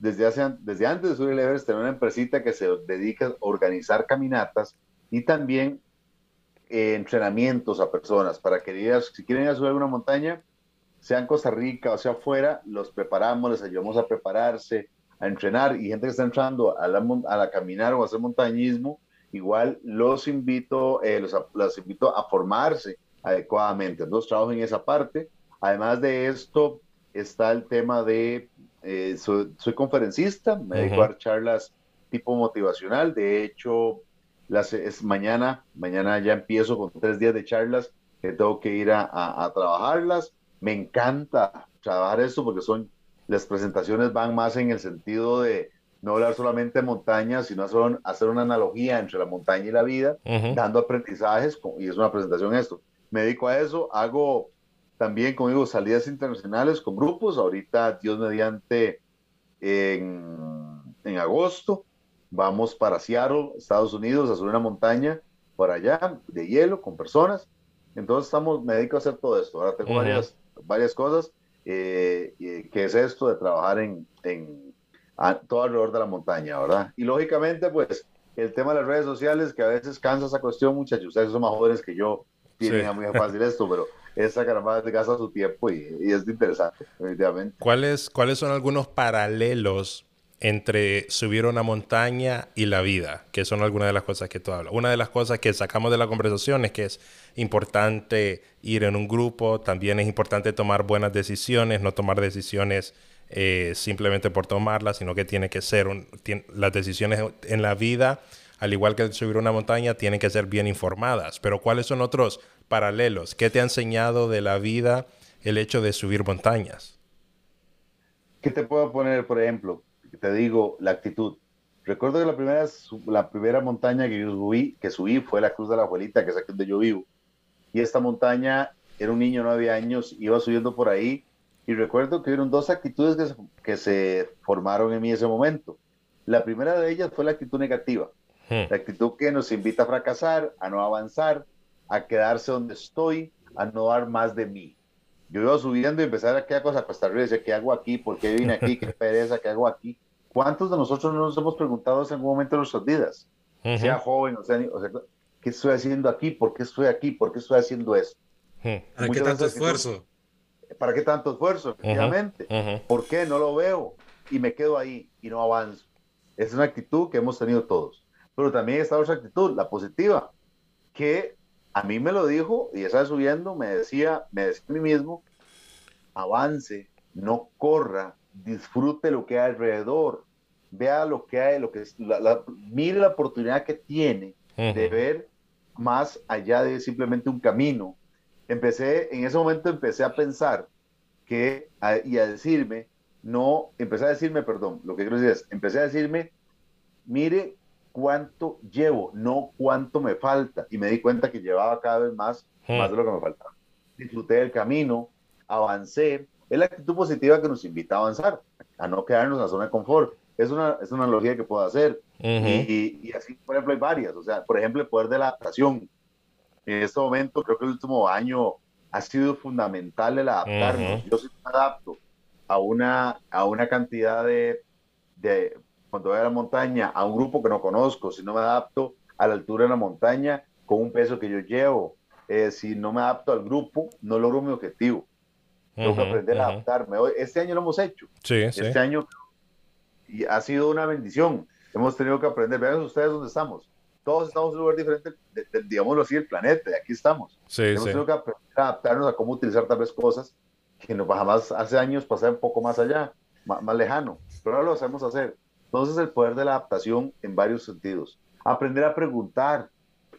desde, hace, desde antes de subir el Everest, tengo una empresita que se dedica a organizar caminatas y también eh, entrenamientos a personas para que si quieren ir a subir alguna montaña, sea en Costa Rica o sea afuera, los preparamos, les ayudamos a prepararse, a entrenar y gente que está entrando a la, a la caminar o a hacer montañismo, igual los invito, eh, los, los invito a formarse adecuadamente. Entonces trabajo en esa parte. Además de esto, está el tema de eh, soy, conferencista, me dedico a dar charlas tipo motivacional. De hecho, las, es mañana, mañana ya empiezo con tres días de charlas que tengo que ir a, a, trabajarlas. Me encanta trabajar esto porque son las presentaciones van más en el sentido de no hablar solamente de montañas, sino hacer, hacer una analogía entre la montaña y la vida, dando aprendizajes, y es una presentación esto. Me dedico a eso, hago también, como digo, salidas internacionales con grupos. Ahorita, Dios mediante, en, en agosto, vamos para Seattle, Estados Unidos, a subir una montaña por allá de hielo con personas. Entonces, estamos, me dedico a hacer todo esto. Ahora tengo varias, varias cosas. Eh, que es esto de trabajar en, en todo alrededor de la montaña, ¿verdad? Y lógicamente, pues, el tema de las redes sociales, que a veces cansa esa cuestión, muchachos, ustedes son más jóvenes que yo, tienen muy fácil esto, pero esa caramba de gasta su tiempo y, es interesante, definitivamente. ¿Cuáles, ¿Cuáles son algunos paralelos entre subir una montaña y la vida? Que son algunas de las cosas que tú hablas. Una de las cosas que sacamos de la conversación es que es importante ir en un grupo, también es importante tomar buenas decisiones, no tomar decisiones eh, simplemente por tomarlas, sino que tiene que ser las decisiones en la vida, al igual que subir una montaña, tienen que ser bien informadas. Pero ¿cuáles son otros paralelos. ¿Qué te ha enseñado de la vida el hecho de subir montañas? ¿Qué te puedo poner, por ejemplo? Te digo, la actitud. Recuerdo que la primera, la primera montaña que yo subí, que subí fue la Cruz de la Abuelita, que es aquí donde yo vivo. Y esta montaña, era un niño, nueve años, iba subiendo por ahí y recuerdo que hubieron dos actitudes que se, que se formaron en mí en ese momento. La primera de ellas fue la actitud negativa, hmm. la actitud que nos invita a fracasar, a no avanzar, a quedarse donde estoy, a no dar más de mí. Yo iba subiendo y empezar a qué cosa Costa Rica, decía, ¿qué hago aquí? ¿Por qué vine aquí? ¿Qué pereza? ¿Qué hago aquí? ¿Cuántos de nosotros no nos hemos preguntado en algún momento de nuestras vidas? Sea joven o sea, o sea, ¿qué estoy haciendo aquí? ¿Por qué estoy aquí? ¿Por qué estoy haciendo eso? ¿Para qué tanto esfuerzo? ¿Para qué tanto esfuerzo? Efectivamente. ¿Por qué? No lo veo. y me quedo ahí y no avanzo. Esa es una actitud que hemos tenido todos. Pero también está otra actitud, la positiva, que a mí me lo dijo y estaba subiendo, me decía, me decía a mí mismo, avance, no corra, disfrute lo que hay alrededor, vea lo que hay, lo que la, mire la oportunidad que tiene de ver más allá de simplemente un camino. Empecé, en ese momento empecé a pensar que, y a decirme, no, empecé a decirme, perdón, lo que quiero decir es, empecé a decirme, mire cuánto llevo, no cuánto me falta. Y me di cuenta que llevaba cada vez más, más de lo que me faltaba. Disfruté del camino, avancé. Es la actitud positiva que nos invita a avanzar, a no quedarnos en la zona de confort. Es una, es una analogía que puedo hacer. y, y, así, por ejemplo, hay varias. O sea, por ejemplo, el poder de la adaptación. En este momento, creo que el último año ha sido fundamental el adaptarnos. Yo sí me adapto a una, a una cantidad de, de, cuando voy a la montaña, a un grupo que no conozco, si no me adapto a la altura de la montaña con un peso que yo llevo, eh, si no me adapto al grupo, no logro mi objetivo. Tengo que aprender a adaptarme. Este año lo hemos hecho. Sí, este año y ha sido una bendición. Hemos tenido que aprender. Vean ustedes dónde estamos. Todos estamos en un lugar diferente, digámoslo así, el planeta, aquí estamos. Sí, Hemos tenido que aprender a adaptarnos a cómo utilizar tal vez cosas que nos jamás hace años pasar un poco más allá, más, más lejano, pero ahora lo hacemos hacer. Entonces el poder de la adaptación en varios sentidos. Aprender a preguntar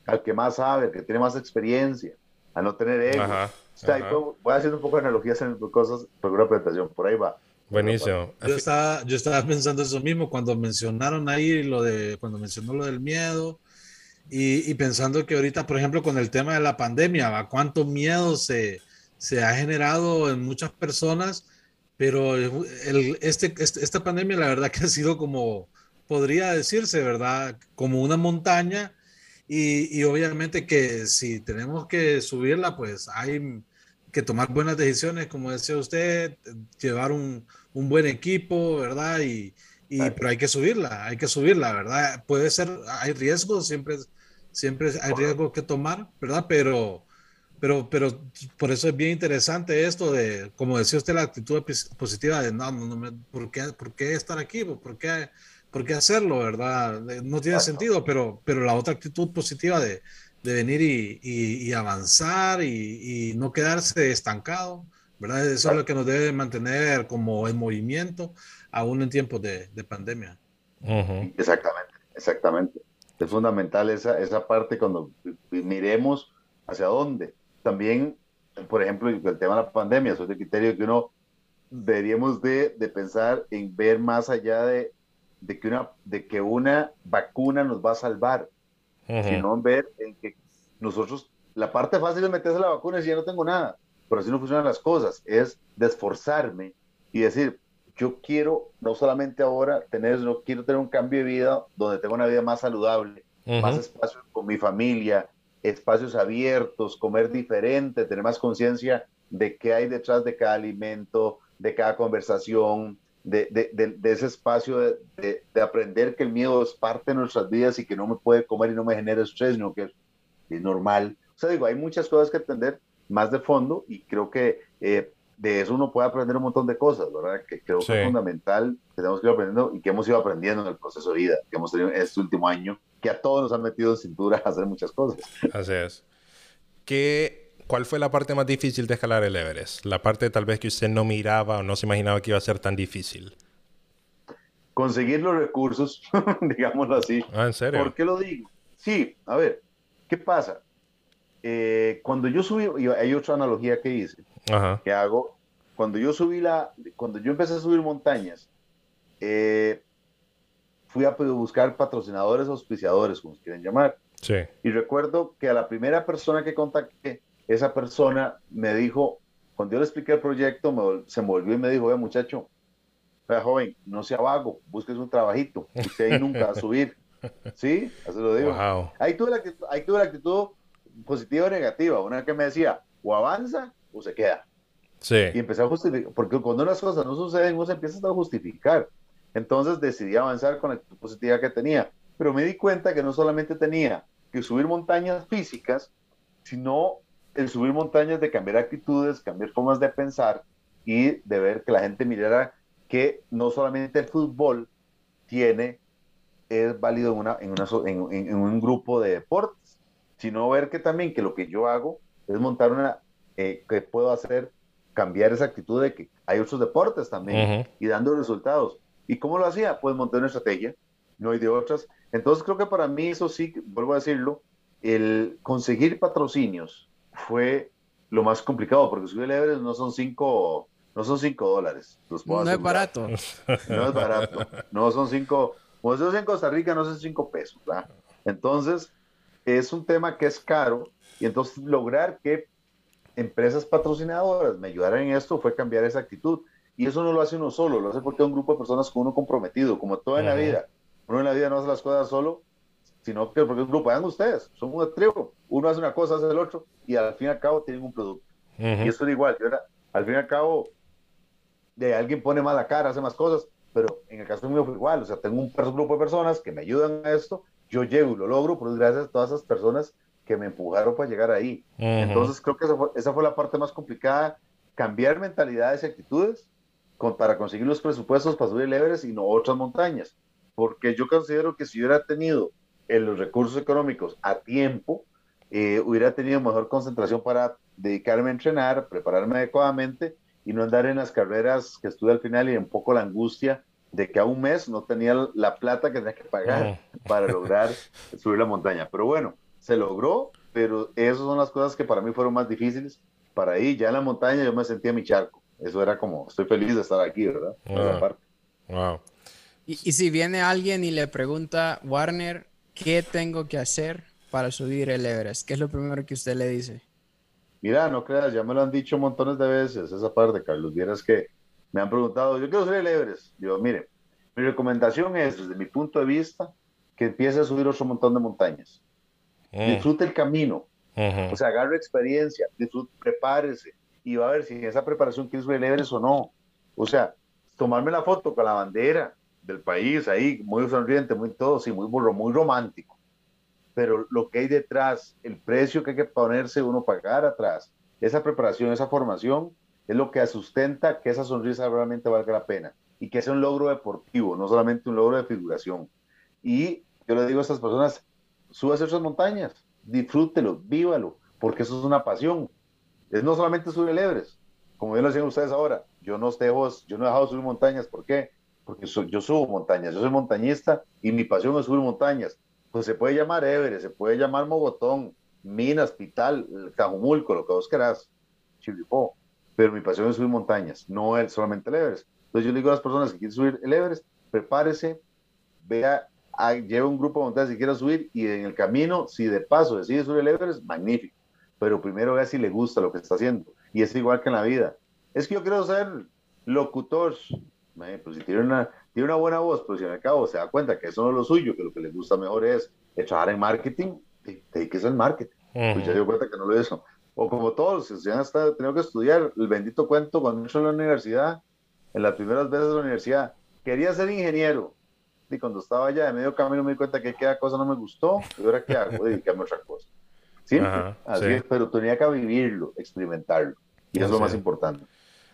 al que más sabe, al que tiene más experiencia, a no tener ego. voy haciendo un poco de analogías en cosas por una presentación, por ahí va. Buenísimo. Yo estaba, yo estaba pensando eso mismo cuando mencionaron ahí lo de, cuando mencionó lo del miedo y, y pensando que ahorita, por ejemplo, con el tema de la pandemia, ¿va? cuánto miedo se, se ha generado en muchas personas, pero el, este, este, esta pandemia la verdad que ha sido como, podría decirse, ¿verdad? Como una montaña y, y obviamente que si tenemos que subirla, pues hay que tomar buenas decisiones, como decía usted, llevar un, un buen equipo, ¿verdad? Y, y, pero hay que subirla, hay que subirla, ¿verdad? Puede ser, hay riesgos, siempre, siempre hay riesgos que tomar, ¿verdad? Pero, pero, pero por eso es bien interesante esto de, como decía usted, la actitud positiva de, no, no, no ¿por, qué, ¿por qué estar aquí? ¿Por qué, por qué hacerlo, verdad? No tiene sentido, pero, pero la otra actitud positiva de, de venir y, y, avanzar y, no quedarse estancado, ¿verdad? Eso es lo que nos debe mantener como en movimiento, aún en tiempos de, de pandemia. Exactamente, exactamente. Es fundamental esa, esa parte cuando miremos hacia dónde también, por ejemplo, el tema de la pandemia, soy de criterio que uno deberíamos de, de pensar en ver más allá de, de, que una, de que una vacuna nos va a salvar, sino en ver en que nosotros, la parte fácil es meterse la vacuna y si ya no tengo nada, pero así no funcionan las cosas, es de esforzarme y decir, yo quiero no solamente ahora tener, no quiero tener un cambio de vida donde tengo una vida más saludable, más espacio con mi familia, espacios abiertos, comer diferente, tener más conciencia de qué hay detrás de cada alimento, de cada conversación, de, de, de, ese espacio de, aprender que el miedo es parte de nuestras vidas y que no me puede comer y no me genera estrés, sino que es, normal. O sea, digo, hay muchas cosas que entender más de fondo y creo que eh, de eso uno puede aprender un montón de cosas, ¿verdad? Que creo que es fundamental que tenemos que ir aprendiendo y que hemos ido aprendiendo en el proceso de vida que hemos tenido este último año que a todos nos han metido en cintura a hacer muchas cosas. Así es. ¿Qué, ¿Cuál fue la parte más difícil de escalar el Everest? La parte tal vez que usted no miraba o no se imaginaba que iba a ser tan difícil. Conseguir los recursos, digámoslo así. Ah, ¿en serio? ¿Por qué lo digo? Sí, a ver, ¿qué pasa? Eh, cuando yo subí, y hay otra analogía que hice, que hago, cuando yo subí la, cuando yo empecé a subir montañas, eh, fui a buscar patrocinadores, auspiciadores, como se quieren llamar. Sí. Y recuerdo que a la primera persona que contacté, esa persona me dijo, cuando yo le expliqué el proyecto, se me volvió y me dijo, oye muchacho, joven, no sea vago, busques un trabajito, usted ahí nunca va a subir. ¿Sí? Así lo digo. Ahí, tuve la actitud, ahí tuve la actitud positiva o negativa. Una que me decía, o avanza o se queda. Sí. Y empecé a justificar, porque cuando las cosas no suceden, uno se empieza a justificar. Entonces decidí avanzar con la positiva que tenía, pero me di cuenta que no solamente tenía que subir montañas físicas, sino el subir montañas de cambiar actitudes, cambiar formas de pensar y de ver que la gente mirara que no solamente el fútbol tiene, es válido en, una, en, una, en, en un grupo de deportes, sino ver que también que lo que yo hago es montar una, eh, que puedo hacer, cambiar esa actitud de que hay otros deportes también y dando resultados. ¿Y cómo lo hacía? Pues monté una estrategia, no hay de otras. Entonces creo que para mí eso sí, vuelvo a decirlo, el conseguir patrocinios fue lo más complicado, porque subir el Everest no son cinco, no son cinco dólares. no es barato. No es barato. No son cinco, como si en Costa Rica, no son cinco pesos. Entonces, es un tema que es caro y entonces lograr que empresas patrocinadoras me ayudaran en esto fue cambiar esa actitud. Y eso no lo hace uno solo, lo hace porque hay un grupo de personas con uno comprometido, como todo en la vida. Uno en la vida no hace las cosas solo, sino que porque es un grupo, vean ustedes, son un tribu. Uno hace una cosa, hace el otro, y al fin y al cabo tienen un producto. Y eso es igual. al fin y al cabo, de alguien pone más la cara, hace más cosas, pero en el caso mío fue igual. O sea, tengo un grupo de personas que me ayudan a esto, yo llego y lo logro, pero gracias a todas esas personas que me empujaron para llegar ahí. Entonces creo que esa fue, esa fue, la parte más complicada, cambiar mentalidades y actitudes con, para conseguir los presupuestos para subir el Everest y no otras montañas. Porque yo considero que si hubiera tenido los recursos económicos a tiempo, eh, hubiera tenido mejor concentración para dedicarme a entrenar, prepararme adecuadamente y no andar en las carreras que estuve al final y un poco la angustia de que a un mes no tenía la plata que tenía que pagar para lograr subir la montaña. Pero bueno, se logró, pero esas son las cosas que para mí fueron más difíciles. Para ahí, ya en la montaña, yo me sentía mi charco. Eso era como, estoy feliz de estar aquí, ¿verdad? Wow. Y, y, si viene alguien y le pregunta, Warner, ¿qué tengo que hacer para subir el Everest? ¿Qué es lo primero que usted le dice? Mira, no creas, ya me lo han dicho montones de veces, esa parte, Carlos. Vieras que me han preguntado, yo quiero subir el Everest. Yo, mire, mi recomendación es, desde mi punto de vista, que empiece a subir otro montón de montañas. Mm. Disfrute el camino. O sea, agarre experiencia, disfrute, prepárese y va a ver si esa preparación quiere subir el Everest o no. O sea, tomarme la foto con la bandera del país ahí, muy sonriente, muy todo, sí, muy burro, muy romántico. Pero lo que hay detrás, el precio que hay que ponerse uno pagar atrás, esa preparación, esa formación, es lo que sustenta que esa sonrisa realmente valga la pena y que sea un logro deportivo, no solamente un logro de figuración. Y yo le digo a estas personas, súbase esas montañas, disfrútelo, vívalo, porque eso es una pasión. Es no solamente subir el Everest, como bien lo decían ustedes ahora, yo no, dejo, yo no he dejado de subir montañas, ¿por qué? Porque yo subo montañas, yo soy montañista y mi pasión es subir montañas. Pues se puede llamar Everest, se puede llamar Mogotón, Minas, Pital, Cajumulco, lo que vos querás, Chilipó, pero mi pasión es subir montañas, no es solamente el Everest. Entonces yo le digo a las personas que quieren subir el Everest, prepárese, vea lleva un grupo de montañas si quiere subir y en el camino, si de paso decide subir el Everest, magnífico. Pero primero vea si le gusta lo que está haciendo. Y es igual que en la vida. Es que yo quiero ser locutor. Pues si tiene una, tiene una buena voz, pues si al cabo se da cuenta que eso no es lo suyo, que lo que le gusta mejor es trabajar en marketing, que es el marketing. Pues ya dio cuenta que no lo es. O como todos, si han tenido que estudiar el bendito cuento cuando yo en la universidad, en las primeras veces de la universidad, quería ser ingeniero y cuando estaba allá de medio camino me di cuenta que aquella cosa no me gustó, y ahora qué hago, dedicarme a otra cosa. ¿Sí? Así es, pero tenía que vivirlo, experimentarlo, y es lo más importante.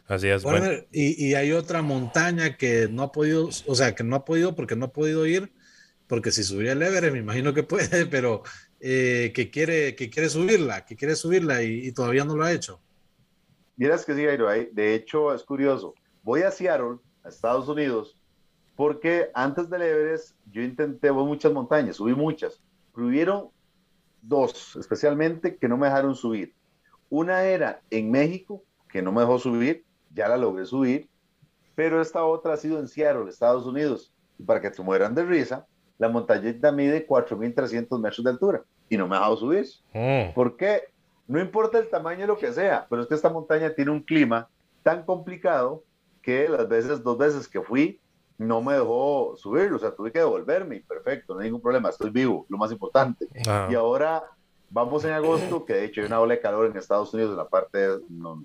Así es. Bueno, y, y, hay otra montaña que no ha podido, o sea, que no ha podido porque no ha podido ir, porque si subía el Everest, me imagino que puede, pero eh, que, quiere, que quiere subirla, que quiere subirla y, todavía no lo ha hecho. Miras que sí, Jairo, de hecho es curioso. Voy a Seattle, a Estados Unidos, porque antes del Everest yo intenté voy muchas montañas, subí muchas, pero hubieron dos especialmente que no me dejaron subir. Una era en México, que no me dejó subir, ya la logré subir, pero esta otra ha sido en Seattle, Estados Unidos. Y para que te mueran de risa, la montañita mide 4.300 metros de altura y no me ha dejado subir. Mm. ¿Por qué? No importa el tamaño de lo que sea, pero es que esta montaña tiene un clima tan complicado que las veces, dos veces que fui, no me dejó subirlo, o sea, tuve que devolverme, perfecto, no hay ningún problema, estoy vivo, lo más importante. Ah. Y ahora vamos en agosto, que de hecho hay una ola de calor en Estados Unidos, en la parte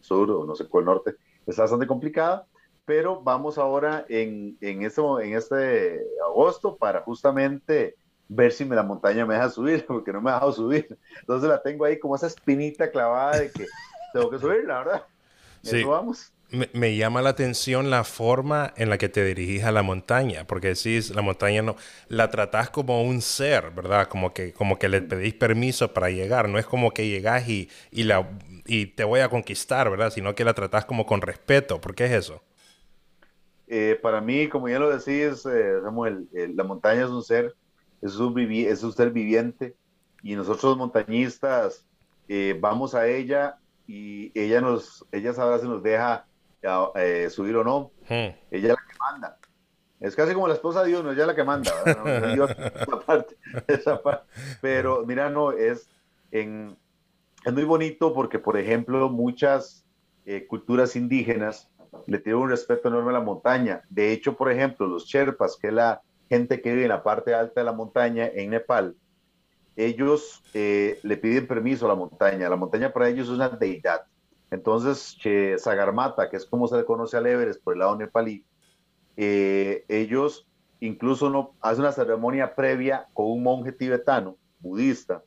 sur o no sé cuál norte, está bastante complicada, pero vamos ahora en, en, este, en este agosto para justamente ver si me la montaña me deja subir, porque no me ha dejado subir. Entonces la tengo ahí como esa espinita clavada de que tengo que subir, la verdad. Sí. vamos. Me, llama la atención la forma en la que te dirigís a la montaña, porque decís, la montaña no, la tratás como un ser, ¿verdad? Como que, como que le pedís permiso para llegar, no es como que llegás y, y, la, y te voy a conquistar, ¿verdad? Sino que la tratás como con respeto, ¿por qué es eso? Eh, para mí, como ya lo decís, eh, Samuel, la montaña es un ser, es un, es un ser viviente, y nosotros montañistas eh, vamos a ella y ella nos, ella sabrá si nos deja eh, subir o no. Ella es la que manda. Es casi como la esposa de Dios, no ella es la que manda. Pero mira, no, es, en, es muy bonito porque, por ejemplo, muchas eh, culturas indígenas le tienen un respeto enorme a la montaña. De hecho, por ejemplo, los Sherpas, que es la gente que vive en la parte alta de la montaña en Nepal, ellos eh, le piden permiso a la montaña. La montaña para ellos es una deidad. Entonces, Sagarmata, que es como se le conoce al Everest por el lado nepalí, eh, ellos incluso no, hacen una ceremonia previa con un monje tibetano, budista,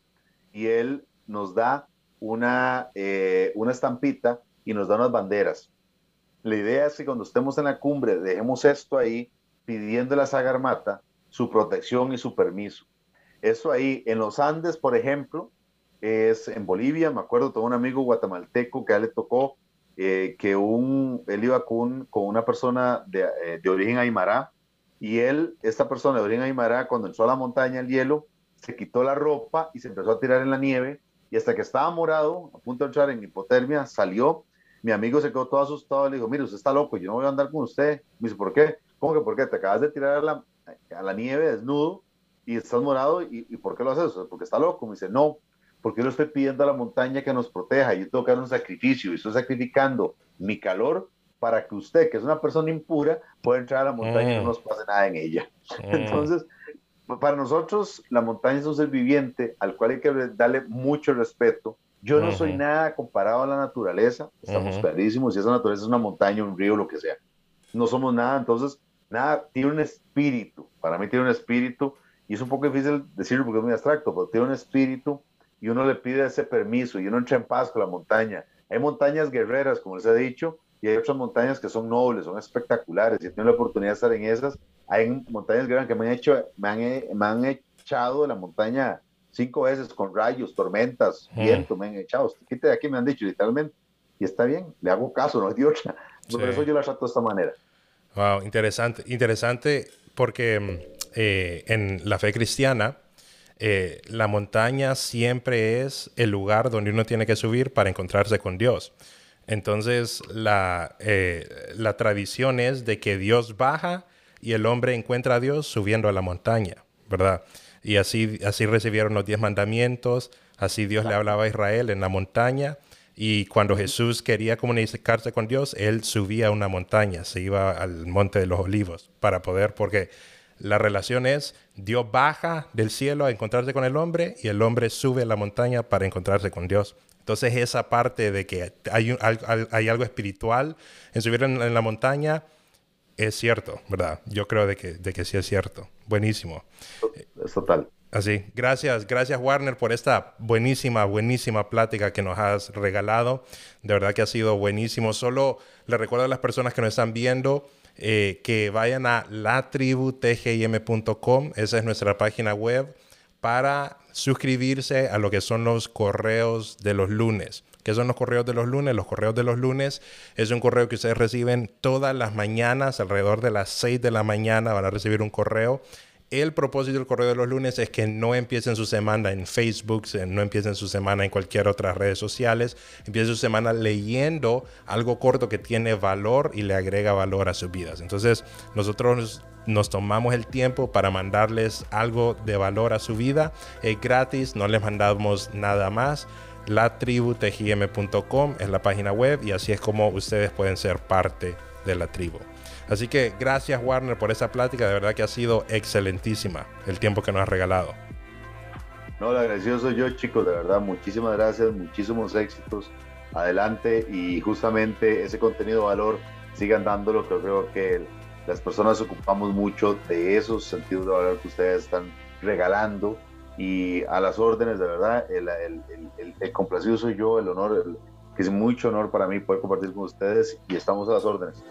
y él nos da una, eh, una estampita y nos da unas banderas. La idea es que cuando estemos en la cumbre dejemos esto ahí pidiendo a Sagarmata su protección y su permiso. Eso ahí, en los Andes, por ejemplo, es en Bolivia, me acuerdo, tengo un amigo guatemalteco que a él le tocó eh, que un, él iba con, con una persona de, eh, de, origen aymara y él, esta persona de origen aymara, cuando entró a la montaña el hielo, se quitó la ropa y se empezó a tirar en la nieve y hasta que estaba morado, a punto de entrar en hipotermia, salió. Mi amigo se quedó todo asustado, le dijo, mire, usted está loco, yo no voy a andar con usted. Me dice, ¿por qué? ¿Cómo que por qué? Te acabas de tirar a la, a la nieve desnudo y estás morado y, y ¿por qué lo haces? Porque está loco. Me dice, no, porque yo le estoy pidiendo a la montaña que nos proteja. Yo tengo que dar un sacrificio y estoy sacrificando mi calor para que usted, que es una persona impura, pueda entrar a la montaña y no mm. nos pase nada en ella. Mm. Entonces, para nosotros, la montaña es un ser viviente al cual hay que darle mucho respeto. Yo no soy nada comparado a la naturaleza, estamos clarísimos, si esa naturaleza es una montaña, un río, lo que sea. No somos nada, entonces, nada, tiene un espíritu, para mí tiene un espíritu, y es un poco difícil decirlo porque es muy abstracto, pero tiene un espíritu y uno le pide ese permiso y uno entra en paz con la montaña. Hay montañas guerreras, como les he dicho, y hay otras montañas que son nobles, son espectaculares. Si tengo la oportunidad de estar en esas, hay montañas guerreras que me han, hecho, me han, me han echado de la montaña cinco veces con rayos, tormentas, viento, me han echado. Quite de aquí, me han dicho literalmente. Y está bien, le hago caso, no es de otra. Por eso yo la trato de esta manera. Wow, interesante, interesante porque mm, eh, en la fe cristiana, eh, la montaña siempre es el lugar donde uno tiene que subir para encontrarse con Dios. Entonces, la, eh, la tradición es de que Dios baja y el hombre encuentra a Dios subiendo a la montaña, ¿verdad? Y así, así recibieron los diez mandamientos, así Dios le hablaba a Israel en la montaña. Y cuando Jesús quería comunicarse con Dios, él subía a una montaña, se iba al monte de los olivos para poder, porque la relación es Dios baja del cielo a encontrarse con el hombre y el hombre sube a la montaña para encontrarse con Dios. Entonces esa parte de que hay, hay algo espiritual en subir en, la montaña es cierto, ¿verdad? Yo creo de que, de que sí es cierto. Buenísimo. Es total. Así, gracias, gracias Warner por esta buenísima, buenísima plática que nos has regalado. De verdad que ha sido buenísimo. Solo le recuerdo a las personas que nos están viendo eh, que vayan a latributgim.com, esa es nuestra página web, para suscribirse a lo que son los correos de los lunes. ¿Qué son los correos de los lunes? Los correos de los lunes es un correo que ustedes reciben todas las mañanas, alrededor de las 6 de la mañana van a recibir un correo el propósito del correo de los lunes es que no empiecen su semana en Facebook, no empiecen su semana en cualquier otra redes sociales, empiecen su semana leyendo algo corto que tiene valor y le agrega valor a sus vidas. Entonces, nosotros nos tomamos el tiempo para mandarles algo de valor a su vida. Es gratis, no les mandamos nada más. Latributgm.com es la página web y así es como ustedes pueden ser parte de la tribu. Así que gracias Warner por esa plática, de verdad que ha sido excelentísima el tiempo que nos has regalado. No, lo agradecido soy yo, chicos, de verdad, muchísimas gracias, muchísimos éxitos, adelante y justamente ese contenido de valor sigan dándolo, que creo que las personas ocupamos mucho de esos sentidos de valor que ustedes están regalando. Y a las órdenes, de verdad, el, el complacido soy yo, el honor, que es mucho honor para mí poder compartir con ustedes y estamos a las órdenes.